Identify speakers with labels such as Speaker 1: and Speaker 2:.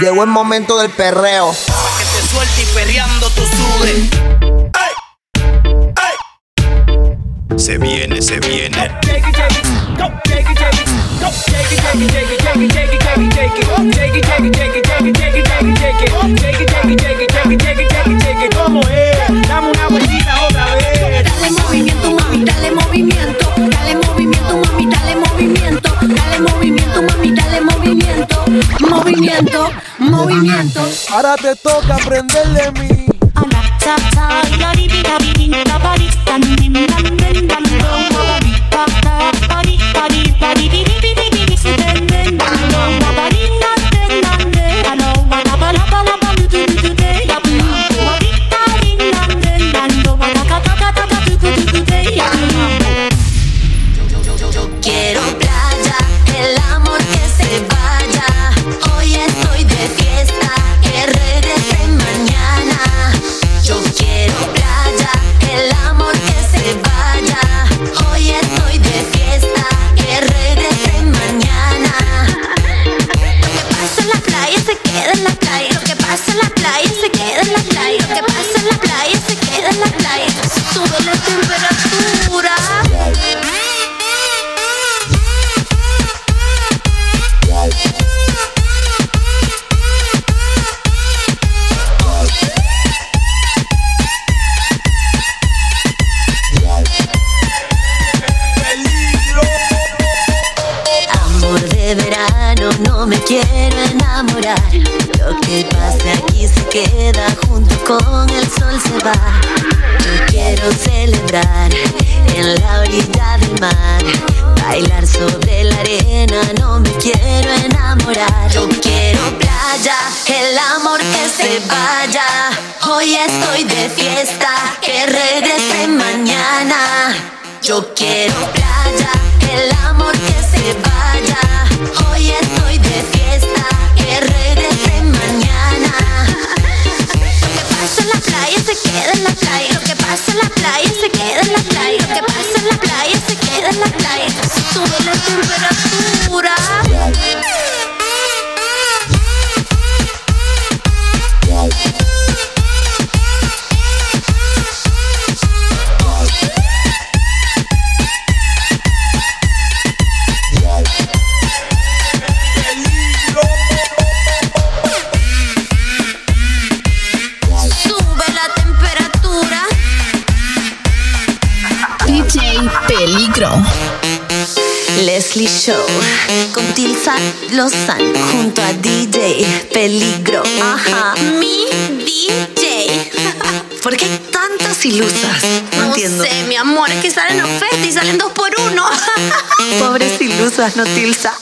Speaker 1: Llegó el momento del perreo.
Speaker 2: Pa' que te suelte y perreando tu sude.
Speaker 3: Se viene, se viene.
Speaker 2: ¿Cómo
Speaker 4: movimiento. Movimiento, movimiento.
Speaker 5: Ahora te toca aprender de mí.
Speaker 4: Se queda en la playa. Lo que pasa no me quiero enamorar. Lo que pase aquí se queda junto con el sol se va. Yo quiero celebrar en la orilla del mar. Bailar sobre la arena, no me quiero enamorar. Yo quiero playa, el amor que se vaya. Hoy estoy de fiesta, que regrese mañana. Yo quiero playa, el amor que se vaya. Pasa en la playa se queda en la playa. Lo que pasa en la playa se queda en la playa. Sube la temperatura.
Speaker 6: Peligro.
Speaker 4: Leslie Show con Tilsa Lozano junto a DJ Peligro. Ajá. Mi DJ. ¿Por qué hay tantas ilusas? No, entiendo. sé, mi amor, es que salen ofertas y salen dos por uno. Pobres ilusas, no Tilsa.